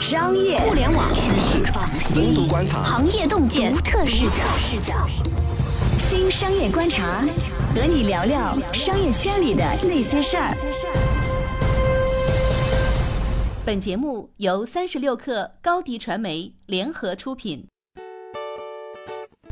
商业、互联网趋势、深度观察、行业洞见独特视角。视角。新商业观察，和你聊聊商业圈里的那些事儿。本节目由三十六克高低传媒联合出品。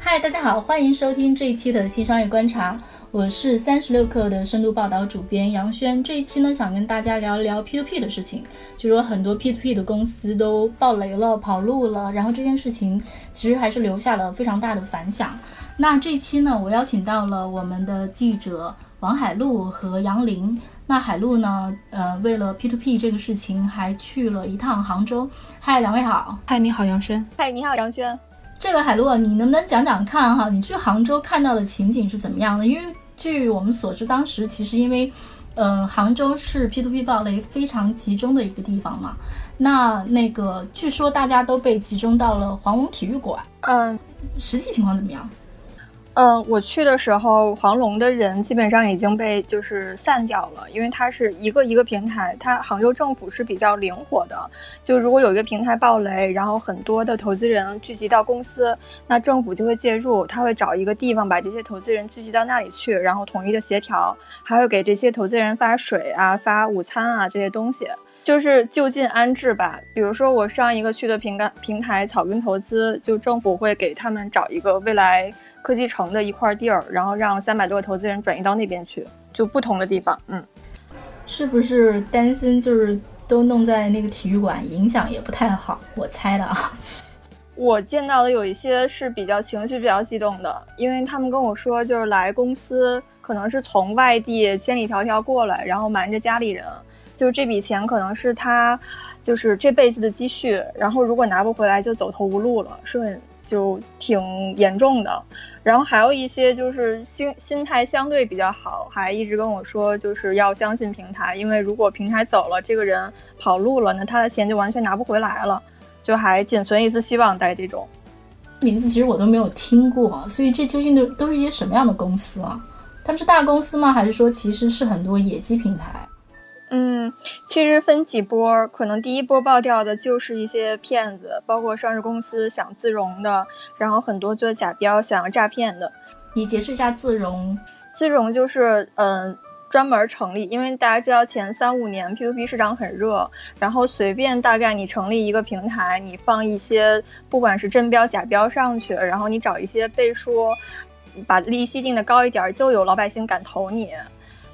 嗨，大家好，欢迎收听这一期的新商业观察，我是三十六氪的深度报道主编杨轩。这一期呢，想跟大家聊一聊 P2P 的事情，就说很多 P2P 的公司都爆雷了、跑路了，然后这件事情其实还是留下了非常大的反响。那这一期呢，我邀请到了我们的记者王海璐和杨林。那海璐呢，呃，为了 P2P 这个事情，还去了一趟杭州。嗨，两位好。嗨，你好，杨轩。嗨，你好，杨轩。这个海璐，你能不能讲讲看哈？你去杭州看到的情景是怎么样的？因为据我们所知，当时其实因为，呃，杭州是 P to P 暴雷非常集中的一个地方嘛。那那个据说大家都被集中到了黄龙体育馆。嗯，实际情况怎么样？嗯，我去的时候，黄龙的人基本上已经被就是散掉了，因为它是一个一个平台，它杭州政府是比较灵活的，就如果有一个平台爆雷，然后很多的投资人聚集到公司，那政府就会介入，他会找一个地方把这些投资人聚集到那里去，然后统一的协调，还会给这些投资人发水啊、发午餐啊这些东西，就是就近安置吧。比如说我上一个去的平台平台草根投资，就政府会给他们找一个未来。科技城的一块地儿，然后让三百多个投资人转移到那边去，就不同的地方。嗯，是不是担心就是都弄在那个体育馆，影响也不太好？我猜的啊。我见到的有一些是比较情绪比较激动的，因为他们跟我说，就是来公司可能是从外地千里迢迢过来，然后瞒着家里人，就是这笔钱可能是他就是这辈子的积蓄，然后如果拿不回来就走投无路了，是很就挺严重的。然后还有一些就是心心态相对比较好，还一直跟我说就是要相信平台，因为如果平台走了，这个人跑路了，那他的钱就完全拿不回来了，就还仅存一丝希望带这种。名字其实我都没有听过，所以这究竟都都是一些什么样的公司啊？他们是大公司吗？还是说其实是很多野鸡平台？嗯，其实分几波，可能第一波爆掉的就是一些骗子，包括上市公司想自融的，然后很多做假标想要诈骗的。你解释一下自融？自融就是嗯，专门成立，因为大家知道前三五年 P2P 市场很热，然后随便大概你成立一个平台，你放一些不管是真标假标上去，然后你找一些背书，把利息定的高一点，就有老百姓敢投你。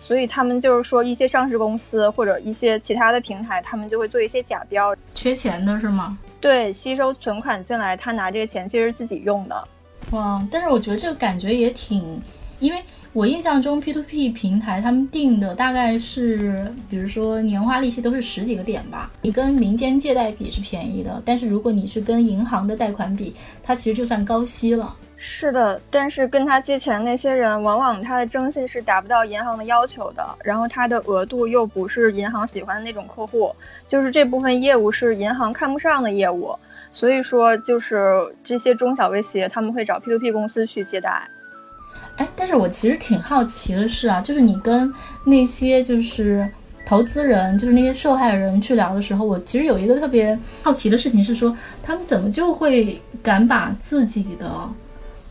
所以他们就是说，一些上市公司或者一些其他的平台，他们就会做一些假标，缺钱的是吗？对，吸收存款进来，他拿这个钱其实自己用的。哇，但是我觉得这个感觉也挺，因为我印象中 P2P 平台他们定的大概是，比如说年化利息都是十几个点吧，你跟民间借贷比是便宜的，但是如果你去跟银行的贷款比，它其实就算高息了。是的，但是跟他借钱那些人，往往他的征信是达不到银行的要求的，然后他的额度又不是银行喜欢的那种客户，就是这部分业务是银行看不上的业务，所以说就是这些中小微企业他们会找 P2P 公司去借贷。哎，但是我其实挺好奇的是啊，就是你跟那些就是投资人，就是那些受害人去聊的时候，我其实有一个特别好奇的事情是说，他们怎么就会敢把自己的。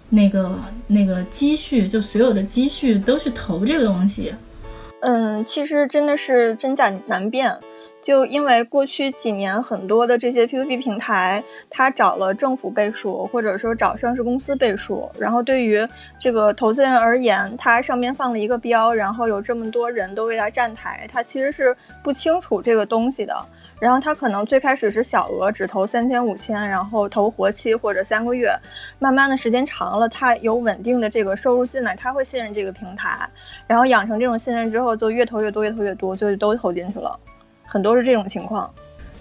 那个那个积蓄，就所有的积蓄都去投这个东西。嗯，其实真的是真假难辨。就因为过去几年很多的这些 P2P 平台，它找了政府背书，或者说找上市公司背书，然后对于这个投资人而言，它上面放了一个标，然后有这么多人都为它站台，他其实是不清楚这个东西的。然后他可能最开始是小额，只投三千五千，然后投活期或者三个月，慢慢的时间长了，他有稳定的这个收入进来，他会信任这个平台，然后养成这种信任之后，就越投越多，越投越多，就都投进去了，很多是这种情况。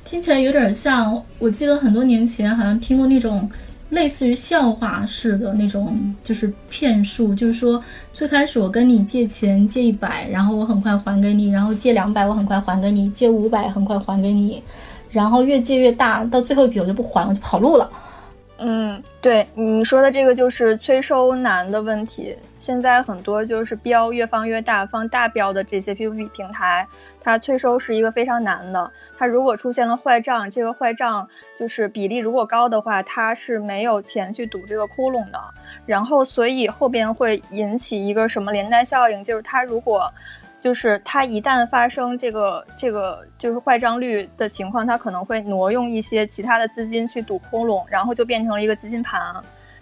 听起来有点像，我记得很多年前好像听过那种。类似于笑话式的那种，就是骗术，就是说最开始我跟你借钱借一百，然后我很快还给你，然后借两百我很快还给你，借五百很快还给你，然后越借越大，到最后一笔我就不还，我就跑路了。对你说的这个就是催收难的问题。现在很多就是标越放越大，放大标的这些 P2P 平台，它催收是一个非常难的。它如果出现了坏账，这个坏账就是比例如果高的话，它是没有钱去堵这个窟窿的。然后，所以后边会引起一个什么连带效应，就是它如果。就是它一旦发生这个这个就是坏账率的情况，它可能会挪用一些其他的资金去堵窟窿，然后就变成了一个资金盘。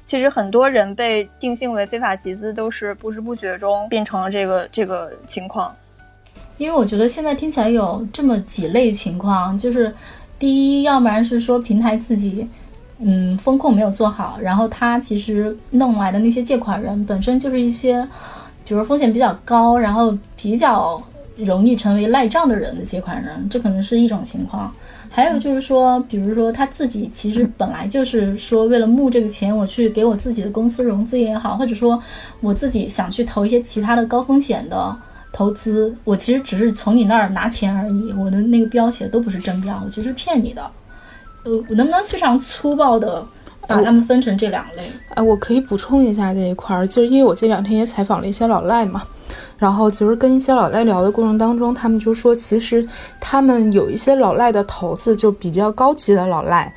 其实很多人被定性为非法集资，都是不知不觉中变成了这个这个情况。因为我觉得现在听起来有这么几类情况，就是第一，要不然是说平台自己嗯风控没有做好，然后他其实弄来的那些借款人本身就是一些。比如风险比较高，然后比较容易成为赖账的人的借款人，这可能是一种情况。还有就是说，比如说他自己其实本来就是说为了募这个钱，我去给我自己的公司融资也好，或者说我自己想去投一些其他的高风险的投资，我其实只是从你那儿拿钱而已，我的那个标写的都不是真标，我其实骗你的。呃，我能不能非常粗暴的？把他们分成这两类。哎，我可以补充一下这一块儿，就是因为我这两天也采访了一些老赖嘛，然后就是跟一些老赖聊的过程当中，他们就说，其实他们有一些老赖的头子，就比较高级的老赖，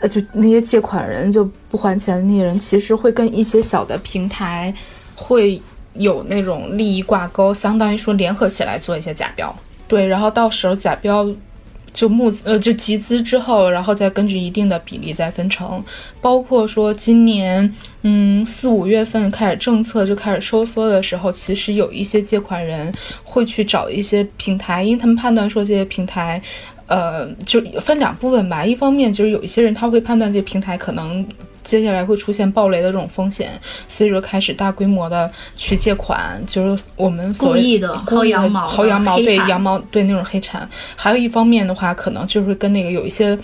呃，就那些借款人就不还钱的那些人，其实会跟一些小的平台会有那种利益挂钩，相当于说联合起来做一些假标，对，然后到时候假标。就募资呃，就集资之后，然后再根据一定的比例再分成，包括说今年嗯四五月份开始政策就开始收缩的时候，其实有一些借款人会去找一些平台，因为他们判断说这些平台，呃，就分两部分吧，一方面就是有一些人他会判断这平台可能。接下来会出现暴雷的这种风险，所以说开始大规模的去借款，就是我们故意的薅羊毛、薅羊毛对羊毛对那种黑产。还有一方面的话，可能就是跟那个有一些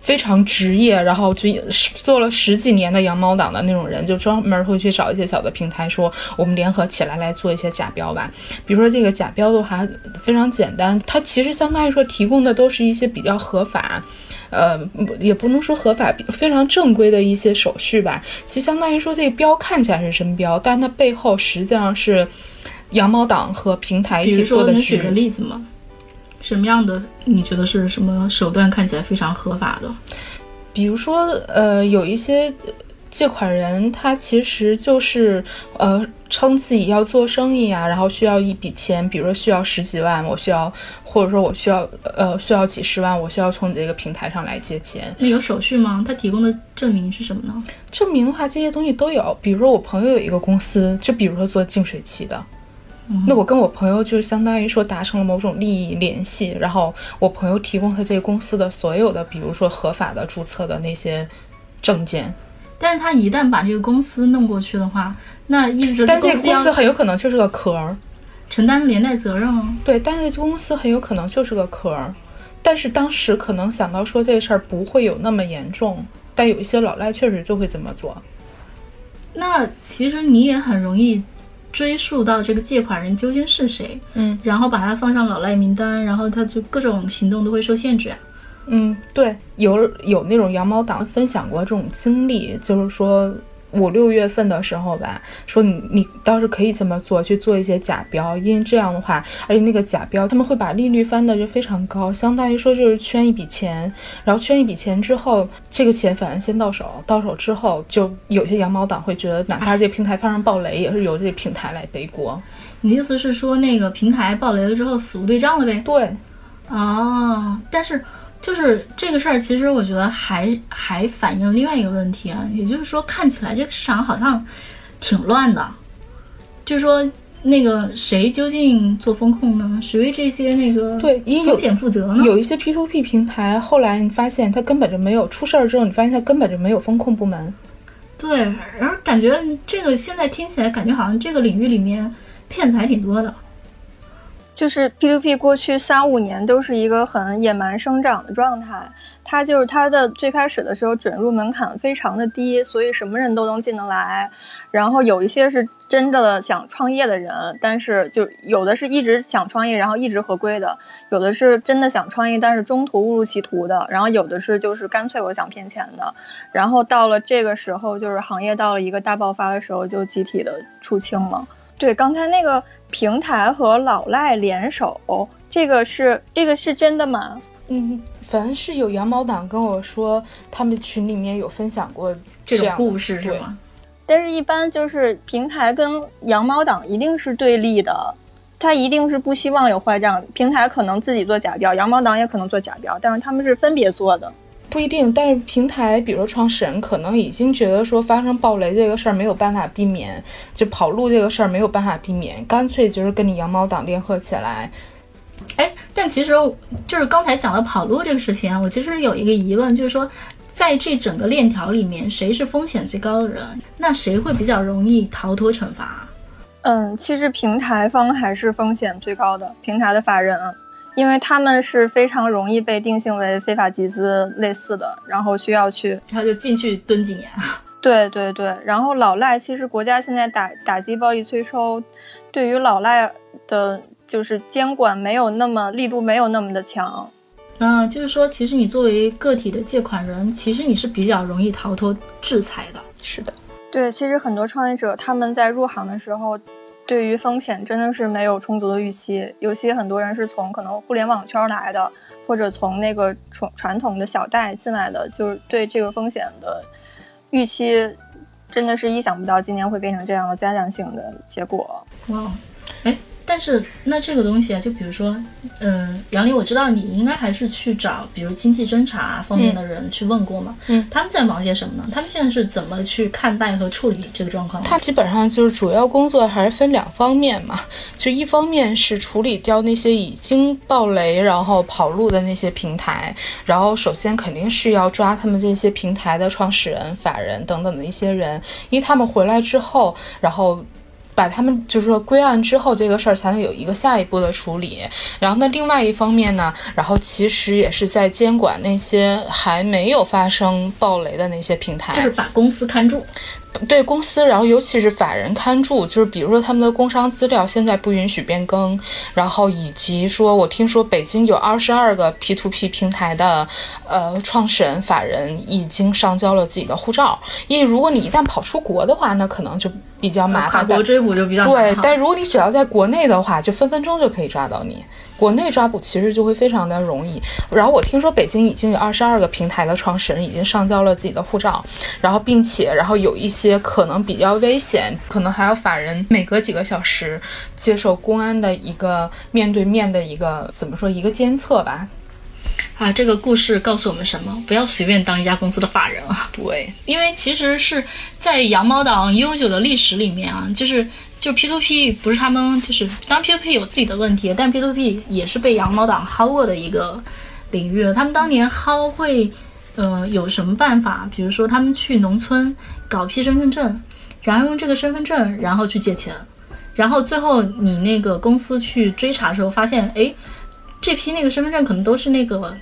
非常职业，然后就做了十几年的羊毛党的那种人，就专门会去找一些小的平台，说我们联合起来来做一些假标吧。比如说这个假标的话非常简单，它其实相当于说提供的都是一些比较合法。呃，也不能说合法，非常正规的一些手续吧。其实相当于说，这个标看起来是真标，但它背后实际上是羊毛党和平台一起做的。能举个例子吗？什么样的你觉得是什么手段看起来非常合法的？比如说，呃，有一些借款人，他其实就是呃。称自己要做生意啊，然后需要一笔钱，比如说需要十几万，我需要，或者说我需要，呃，需要几十万，我需要从你这个平台上来借钱。那有手续吗？他提供的证明是什么呢？证明的话，这些东西都有。比如说我朋友有一个公司，就比如说做净水器的，那我跟我朋友就是相当于说达成了某种利益联系，然后我朋友提供他这个公司的所有的，比如说合法的注册的那些证件。但是他一旦把这个公司弄过去的话，那意味着但这个公司很有可能就是个壳儿，承担连带责任哦。对，但是公司很有可能就是个壳儿，但是当时可能想到说这事儿不会有那么严重，但有一些老赖确实就会这么做。那其实你也很容易追溯到这个借款人究竟是谁，嗯，然后把他放上老赖名单，然后他就各种行动都会受限制啊。嗯，对，有有那种羊毛党分享过这种经历，就是说五六月份的时候吧，说你你倒是可以这么做，去做一些假标，因为这样的话，而且那个假标他们会把利率翻的就非常高，相当于说就是圈一笔钱，然后圈一笔钱之后，这个钱反正先到手，到手之后就有些羊毛党会觉得，哪怕这平台发生暴雷，也是由这平台来背锅。你的意思是说那个平台暴雷了之后死无对账了呗？对，哦，但是。就是这个事儿，其实我觉得还还反映另外一个问题啊，也就是说，看起来这个市场好像挺乱的。就是说，那个谁究竟做风控呢？谁为这些那个对风险负责呢？有一些 P to P 平台，后来你发现它根本就没有出事儿之后，你发现它根本就没有风控部门。对，然后感觉这个现在听起来，感觉好像这个领域里面骗子还挺多的。就是 P2P 过去三五年都是一个很野蛮生长的状态，它就是它的最开始的时候准入门槛非常的低，所以什么人都能进得来。然后有一些是真正的想创业的人，但是就有的是一直想创业，然后一直合规的；有的是真的想创业，但是中途误入歧途的；然后有的是就是干脆我想骗钱的。然后到了这个时候，就是行业到了一个大爆发的时候，就集体的出清了。对，刚才那个平台和老赖联手，这个是这个是真的吗？嗯，反正是有羊毛党跟我说，他们群里面有分享过这种故事，是吗？但是，一般就是平台跟羊毛党一定是对立的，他一定是不希望有坏账。平台可能自己做假标，羊毛党也可能做假标，但是他们是分别做的。不一定，但是平台，比如说创始人，可能已经觉得说发生暴雷这个事儿没有办法避免，就跑路这个事儿没有办法避免，干脆就是跟你羊毛党联合起来。哎，但其实就是刚才讲的跑路这个事情啊，我其实有一个疑问，就是说，在这整个链条里面，谁是风险最高的人？那谁会比较容易逃脱惩罚？嗯，其实平台方还是风险最高的，平台的法人。因为他们是非常容易被定性为非法集资类似的，然后需要去，然后就进去蹲几年。对对对，然后老赖其实国家现在打打击暴力催收，对于老赖的，就是监管没有那么力度，没有那么的强。嗯，就是说，其实你作为个体的借款人，其实你是比较容易逃脱制裁的。是的，对，其实很多创业者他们在入行的时候。对于风险真的是没有充足的预期，尤其很多人是从可能互联网圈来的，或者从那个传传统的小贷进来的，就是对这个风险的预期，真的是意想不到今年会变成这样的加强性的结果。哇，哎。但是那这个东西啊，就比如说，嗯，杨林，我知道你应该还是去找，比如经济侦查方面的人去问过嘛？嗯，他们在忙些什么呢？他们现在是怎么去看待和处理这个状况？他基本上就是主要工作还是分两方面嘛，就一方面是处理掉那些已经爆雷然后跑路的那些平台，然后首先肯定是要抓他们这些平台的创始人、法人等等的一些人，因为他们回来之后，然后。把他们就是说归案之后，这个事儿才能有一个下一步的处理。然后那另外一方面呢，然后其实也是在监管那些还没有发生暴雷的那些平台，就是把公司看住。对公司，然后尤其是法人看住，就是比如说他们的工商资料现在不允许变更，然后以及说我听说北京有二十二个 P to P 平台的呃创始人法人已经上交了自己的护照，因为如果你一旦跑出国的话，那可能就比较麻烦，跨国追捕就比较对，但如果你只要在国内的话，就分分钟就可以抓到你。国内抓捕其实就会非常的容易，然后我听说北京已经有二十二个平台的创始人已经上交了自己的护照，然后并且然后有一些可能比较危险，可能还要法人每隔几个小时接受公安的一个面对面的一个怎么说一个监测吧。啊，这个故事告诉我们什么？不要随便当一家公司的法人啊！对，因为其实是在羊毛党悠久的历史里面啊，就是。就 P to P 不是他们，就是当 P to P 有自己的问题，但 P to P 也是被羊毛党薅过的一个领域。他们当年薅会，呃，有什么办法？比如说他们去农村搞批身份证，然后用这个身份证，然后去借钱，然后最后你那个公司去追查的时候，发现，哎，这批那个身份证可能都是那个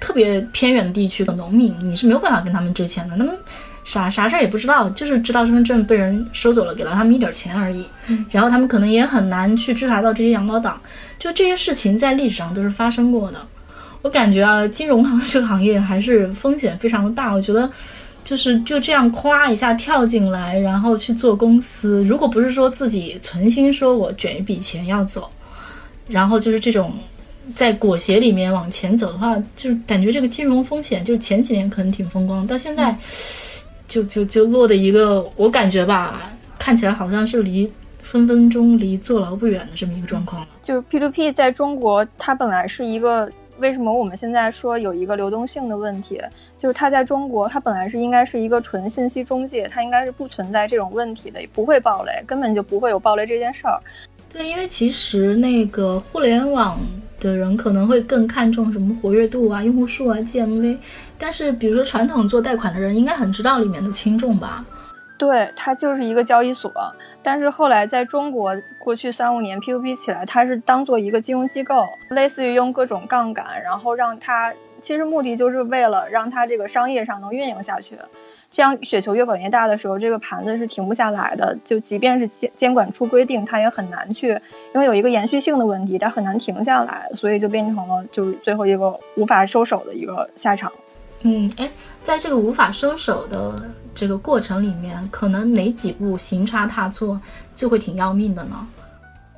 特别偏远的地区的农民，你是没有办法跟他们追钱的。他们啥啥事儿也不知道，就是知道身份证被人收走了，给了他们一点钱而已。然后他们可能也很难去追查到这些羊毛党。就这些事情在历史上都是发生过的。我感觉啊，金融行这个行业还是风险非常的大。我觉得，就是就这样夸一下跳进来，然后去做公司，如果不是说自己存心说我卷一笔钱要走，然后就是这种在裹挟里面往前走的话，就是感觉这个金融风险就前几年可能挺风光，到现在。就就就落的一个，我感觉吧，看起来好像是离分分钟离坐牢不远的这么一个状况了。就 P to P 在中国，它本来是一个，为什么我们现在说有一个流动性的问题？就是它在中国，它本来是应该是一个纯信息中介，它应该是不存在这种问题的，也不会暴雷，根本就不会有暴雷这件事儿。对，因为其实那个互联网的人可能会更看重什么活跃度啊、用户数啊、GMV。但是，比如说传统做贷款的人，应该很知道里面的轻重吧？对，它就是一个交易所。但是后来在中国，过去三五年 P2P 起来，它是当做一个金融机构，类似于用各种杠杆，然后让它，其实目的就是为了让它这个商业上能运营下去。这样雪球越滚越大的时候，这个盘子是停不下来的。就即便是监监管出规定，它也很难去，因为有一个延续性的问题，它很难停下来，所以就变成了就是最后一个无法收手的一个下场。嗯，哎，在这个无法收手的这个过程里面，可能哪几步行差踏错就会挺要命的呢？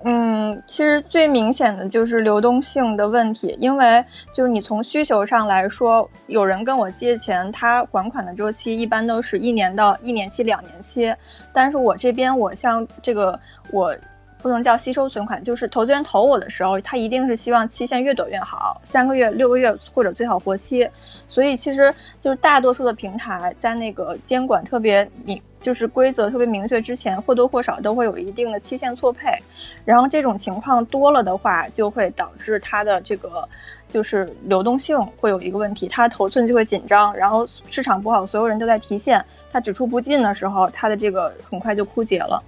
嗯，其实最明显的就是流动性的问题，因为就是你从需求上来说，有人跟我借钱，他还款的周期一般都是一年到一年期、两年期，但是我这边我像这个我。不能叫吸收存款，就是投资人投我的时候，他一定是希望期限越短越好，三个月、六个月或者最好活期。所以其实就是大多数的平台在那个监管特别明，就是规则特别明确之前，或多或少都会有一定的期限错配。然后这种情况多了的话，就会导致它的这个就是流动性会有一个问题，它头寸就会紧张，然后市场不好，所有人都在提现，它只出不进的时候，它的这个很快就枯竭了。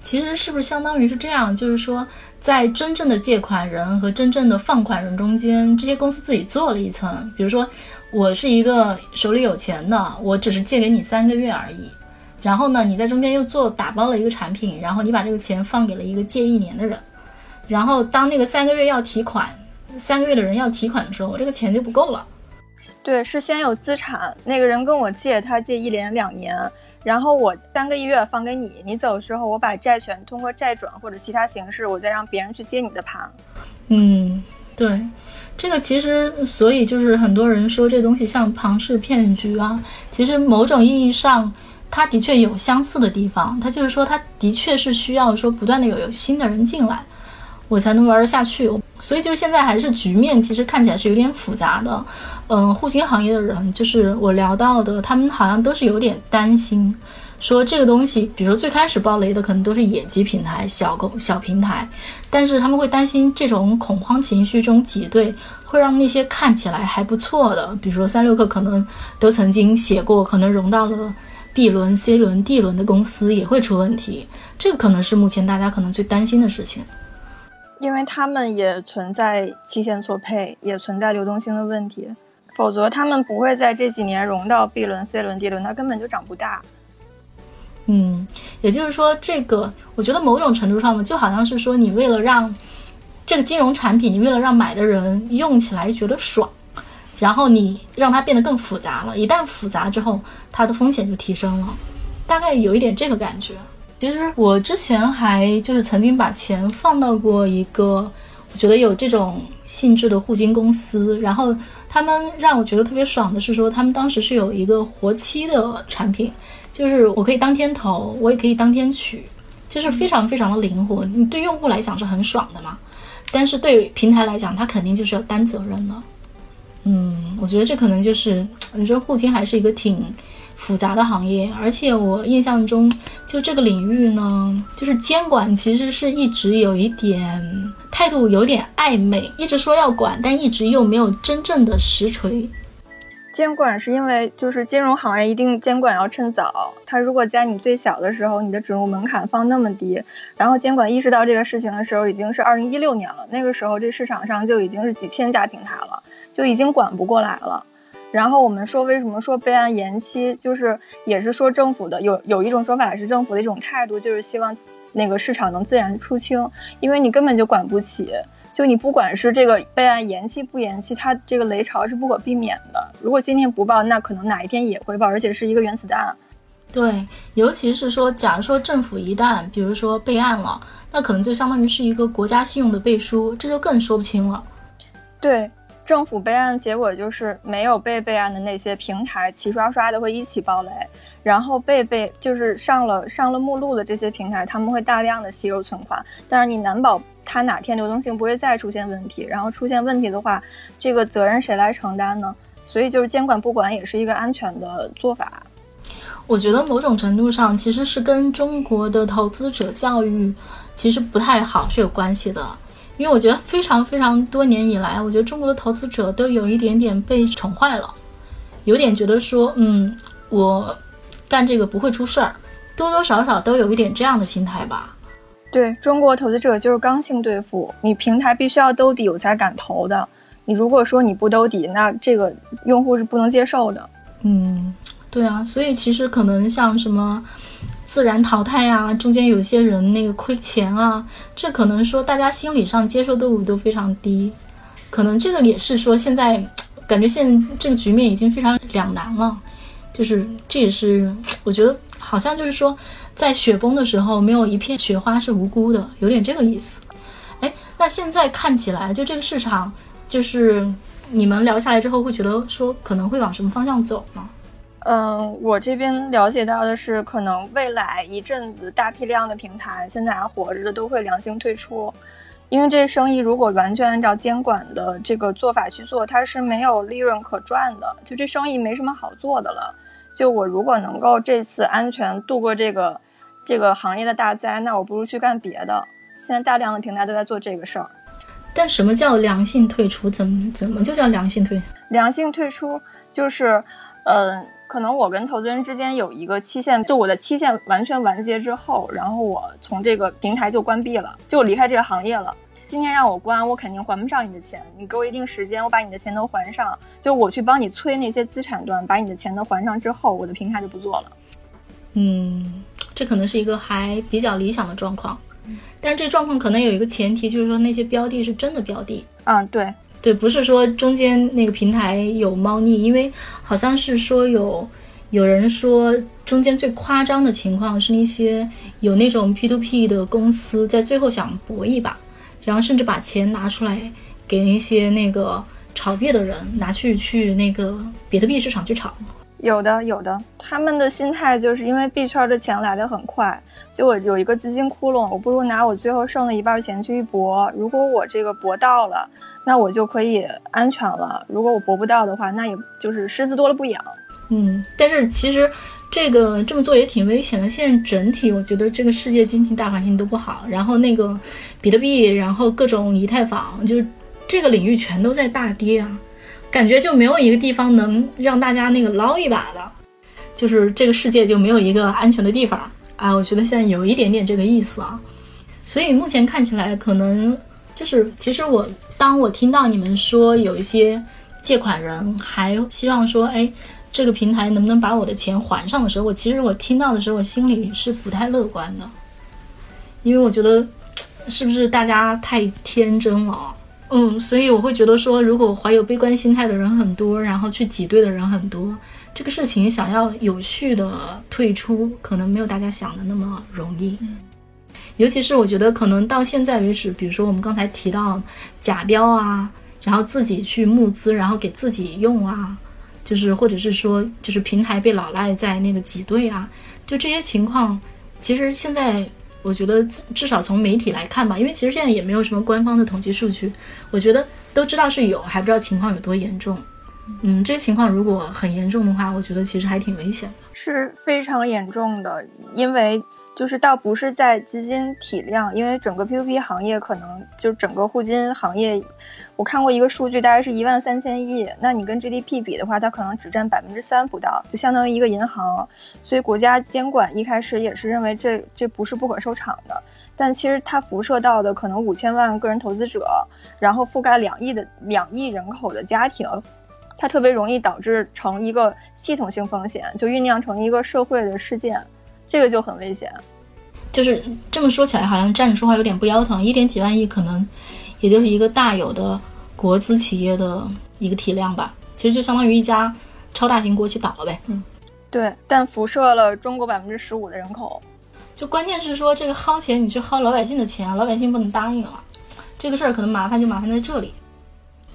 其实是不是相当于是这样？就是说，在真正的借款人和真正的放款人中间，这些公司自己做了一层。比如说，我是一个手里有钱的，我只是借给你三个月而已。然后呢，你在中间又做打包了一个产品，然后你把这个钱放给了一个借一年的人。然后当那个三个月要提款，三个月的人要提款的时候，我这个钱就不够了。对，是先有资产，那个人跟我借，他借一年两年。然后我三个月放给你，你走的时候我把债权通过债转或者其他形式，我再让别人去接你的盘。嗯，对，这个其实所以就是很多人说这东西像庞氏骗局啊，其实某种意义上它的确有相似的地方，它就是说它的确是需要说不断的有有新的人进来。我才能玩得下去，所以就是现在还是局面，其实看起来是有点复杂的。嗯，互金行业的人，就是我聊到的，他们好像都是有点担心，说这个东西，比如说最开始爆雷的可能都是野鸡平台、小狗小平台，但是他们会担心这种恐慌情绪中挤兑，会让那些看起来还不错的，比如说三六氪可能都曾经写过，可能融到了 B 轮、C 轮、D 轮的公司也会出问题，这个可能是目前大家可能最担心的事情。因为他们也存在期限错配，也存在流动性的问题，否则他们不会在这几年融到 B 轮、C 轮、D 轮，它根本就长不大。嗯，也就是说，这个我觉得某种程度上呢，就好像是说，你为了让这个金融产品，你为了让买的人用起来觉得爽，然后你让它变得更复杂了。一旦复杂之后，它的风险就提升了，大概有一点这个感觉。其实我之前还就是曾经把钱放到过一个我觉得有这种性质的互金公司，然后他们让我觉得特别爽的是说，他们当时是有一个活期的产品，就是我可以当天投，我也可以当天取，就是非常非常的灵活。你对用户来讲是很爽的嘛，但是对平台来讲，它肯定就是要担责任的。嗯，我觉得这可能就是你说互金还是一个挺。复杂的行业，而且我印象中，就这个领域呢，就是监管其实是一直有一点态度有点暧昧，一直说要管，但一直又没有真正的实锤。监管是因为就是金融行业一定监管要趁早，它如果在你最小的时候，你的准入门槛放那么低，然后监管意识到这个事情的时候，已经是二零一六年了，那个时候这市场上就已经是几千家平台了，就已经管不过来了。然后我们说，为什么说备案延期，就是也是说政府的有有一种说法是政府的一种态度，就是希望那个市场能自然出清，因为你根本就管不起，就你不管是这个备案延期不延期，它这个雷潮是不可避免的。如果今天不报，那可能哪一天也会报，而且是一个原子弹。对，尤其是说，假如说政府一旦比如说备案了，那可能就相当于是一个国家信用的背书，这就更说不清了。对。政府备案的结果就是没有被备案的那些平台齐刷刷的会一起爆雷，然后被被就是上了上了目录的这些平台，他们会大量的吸收存款，但是你难保它哪天流动性不会再出现问题，然后出现问题的话，这个责任谁来承担呢？所以就是监管不管也是一个安全的做法。我觉得某种程度上其实是跟中国的投资者教育其实不太好是有关系的。因为我觉得非常非常多年以来，我觉得中国的投资者都有一点点被宠坏了，有点觉得说，嗯，我干这个不会出事儿，多多少少都有一点这样的心态吧。对中国投资者就是刚性兑付，你平台必须要兜底我才敢投的。你如果说你不兜底，那这个用户是不能接受的。嗯，对啊，所以其实可能像什么自然淘汰啊，中间有些人那个亏钱啊，这可能说大家心理上接受度都非常低，可能这个也是说现在感觉现这个局面已经非常两难了，就是这也是我觉得好像就是说在雪崩的时候没有一片雪花是无辜的，有点这个意思。哎，那现在看起来就这个市场。就是你们聊下来之后，会觉得说可能会往什么方向走呢？嗯，我这边了解到的是，可能未来一阵子大批量的平台现在还活着的都会良性退出，因为这生意如果完全按照监管的这个做法去做，它是没有利润可赚的，就这生意没什么好做的了。就我如果能够这次安全度过这个这个行业的大灾，那我不如去干别的。现在大量的平台都在做这个事儿。但什么叫良性退出？怎么怎么就叫良性退？良性退出就是，呃，可能我跟投资人之间有一个期限，就我的期限完全完结之后，然后我从这个平台就关闭了，就离开这个行业了。今天让我关，我肯定还不上你的钱。你给我一定时间，我把你的钱都还上。就我去帮你催那些资产端，把你的钱都还上之后，我的平台就不做了。嗯，这可能是一个还比较理想的状况。但这状况可能有一个前提，就是说那些标的是真的标的。嗯，对对，不是说中间那个平台有猫腻，因为好像是说有有人说中间最夸张的情况是那些有那种 P to P 的公司在最后想搏一把，然后甚至把钱拿出来给那些那个炒币的人拿去去那个比特币市场去炒。有的有的，他们的心态就是因为币圈的钱来的很快，就我有一个资金窟窿，我不如拿我最后剩的一半钱去一搏。如果我这个搏到了，那我就可以安全了；如果我搏不到的话，那也就是狮子多了不痒。嗯，但是其实这个这么做也挺危险的。现在整体我觉得这个世界经济大环境都不好，然后那个比特币，然后各种以太坊，就这个领域全都在大跌啊。感觉就没有一个地方能让大家那个捞一把的，就是这个世界就没有一个安全的地方啊！我觉得现在有一点点这个意思啊，所以目前看起来可能就是，其实我当我听到你们说有一些借款人还希望说，哎，这个平台能不能把我的钱还上的时候，我其实我听到的时候，我心里是不太乐观的，因为我觉得是不是大家太天真了。嗯，所以我会觉得说，如果怀有悲观心态的人很多，然后去挤兑的人很多，这个事情想要有序的退出，可能没有大家想的那么容易。尤其是我觉得，可能到现在为止，比如说我们刚才提到假标啊，然后自己去募资，然后给自己用啊，就是或者是说，就是平台被老赖在那个挤兑啊，就这些情况，其实现在。我觉得至少从媒体来看吧，因为其实现在也没有什么官方的统计数据，我觉得都知道是有，还不知道情况有多严重。嗯，这些情况如果很严重的话，我觉得其实还挺危险的，是非常严重的，因为。就是倒不是在基金体量，因为整个 P2P 行业可能就整个互金行业，我看过一个数据，大概是一万三千亿。那你跟 GDP 比的话，它可能只占百分之三不到，就相当于一个银行。所以国家监管一开始也是认为这这不是不可收场的。但其实它辐射到的可能五千万个人投资者，然后覆盖两亿的两亿人口的家庭，它特别容易导致成一个系统性风险，就酝酿成一个社会的事件。这个就很危险，就是这么说起来，好像站着说话有点不腰疼。一点几万亿可能，也就是一个大有的国资企业的一个体量吧。其实就相当于一家超大型国企倒了呗。嗯，对。但辐射了中国百分之十五的人口，就关键是说这个薅钱，你去薅老百姓的钱，老百姓不能答应啊。这个事儿可能麻烦就麻烦在这里。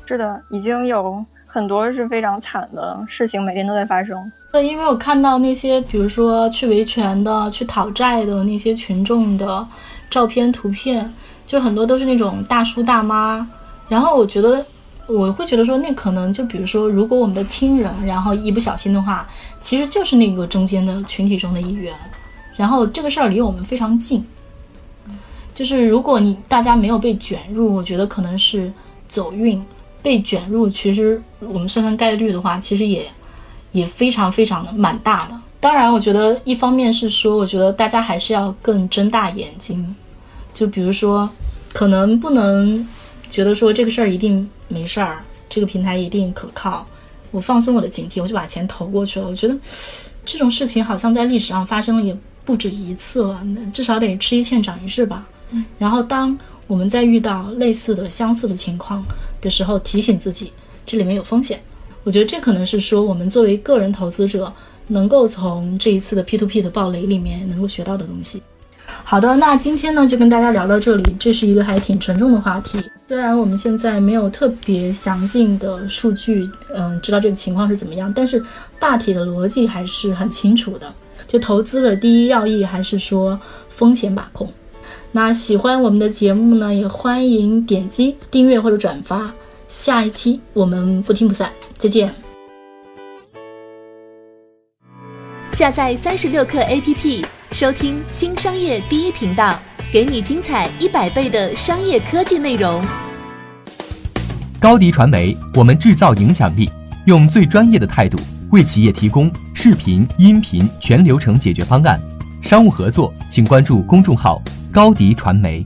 是的，已经有很多是非常惨的事情，每天都在发生。对，因为我看到那些，比如说去维权的、去讨债的那些群众的照片、图片，就很多都是那种大叔大妈。然后我觉得，我会觉得说，那可能就比如说，如果我们的亲人，然后一不小心的话，其实就是那个中间的群体中的一员。然后这个事儿离我们非常近，就是如果你大家没有被卷入，我觉得可能是走运；被卷入，其实我们算算概率的话，其实也。也非常非常的蛮大的，当然，我觉得一方面是说，我觉得大家还是要更睁大眼睛，就比如说，可能不能觉得说这个事儿一定没事儿，这个平台一定可靠，我放松我的警惕，我就把钱投过去了。我觉得这种事情好像在历史上发生了也不止一次了，至少得吃一堑长一智吧。然后当我们在遇到类似的、相似的情况的时候，提醒自己这里面有风险。我觉得这可能是说我们作为个人投资者能够从这一次的 P to P 的暴雷里面能够学到的东西。好的，那今天呢就跟大家聊到这里，这是一个还挺沉重的话题。虽然我们现在没有特别详尽的数据，嗯，知道这个情况是怎么样，但是大体的逻辑还是很清楚的。就投资的第一要义还是说风险把控。那喜欢我们的节目呢，也欢迎点击订阅或者转发。下一期我们不听不散，再见。下载三十六课 APP，收听新商业第一频道，给你精彩一百倍的商业科技内容。高迪传媒，我们制造影响力，用最专业的态度为企业提供视频、音频全流程解决方案。商务合作，请关注公众号。高迪传媒。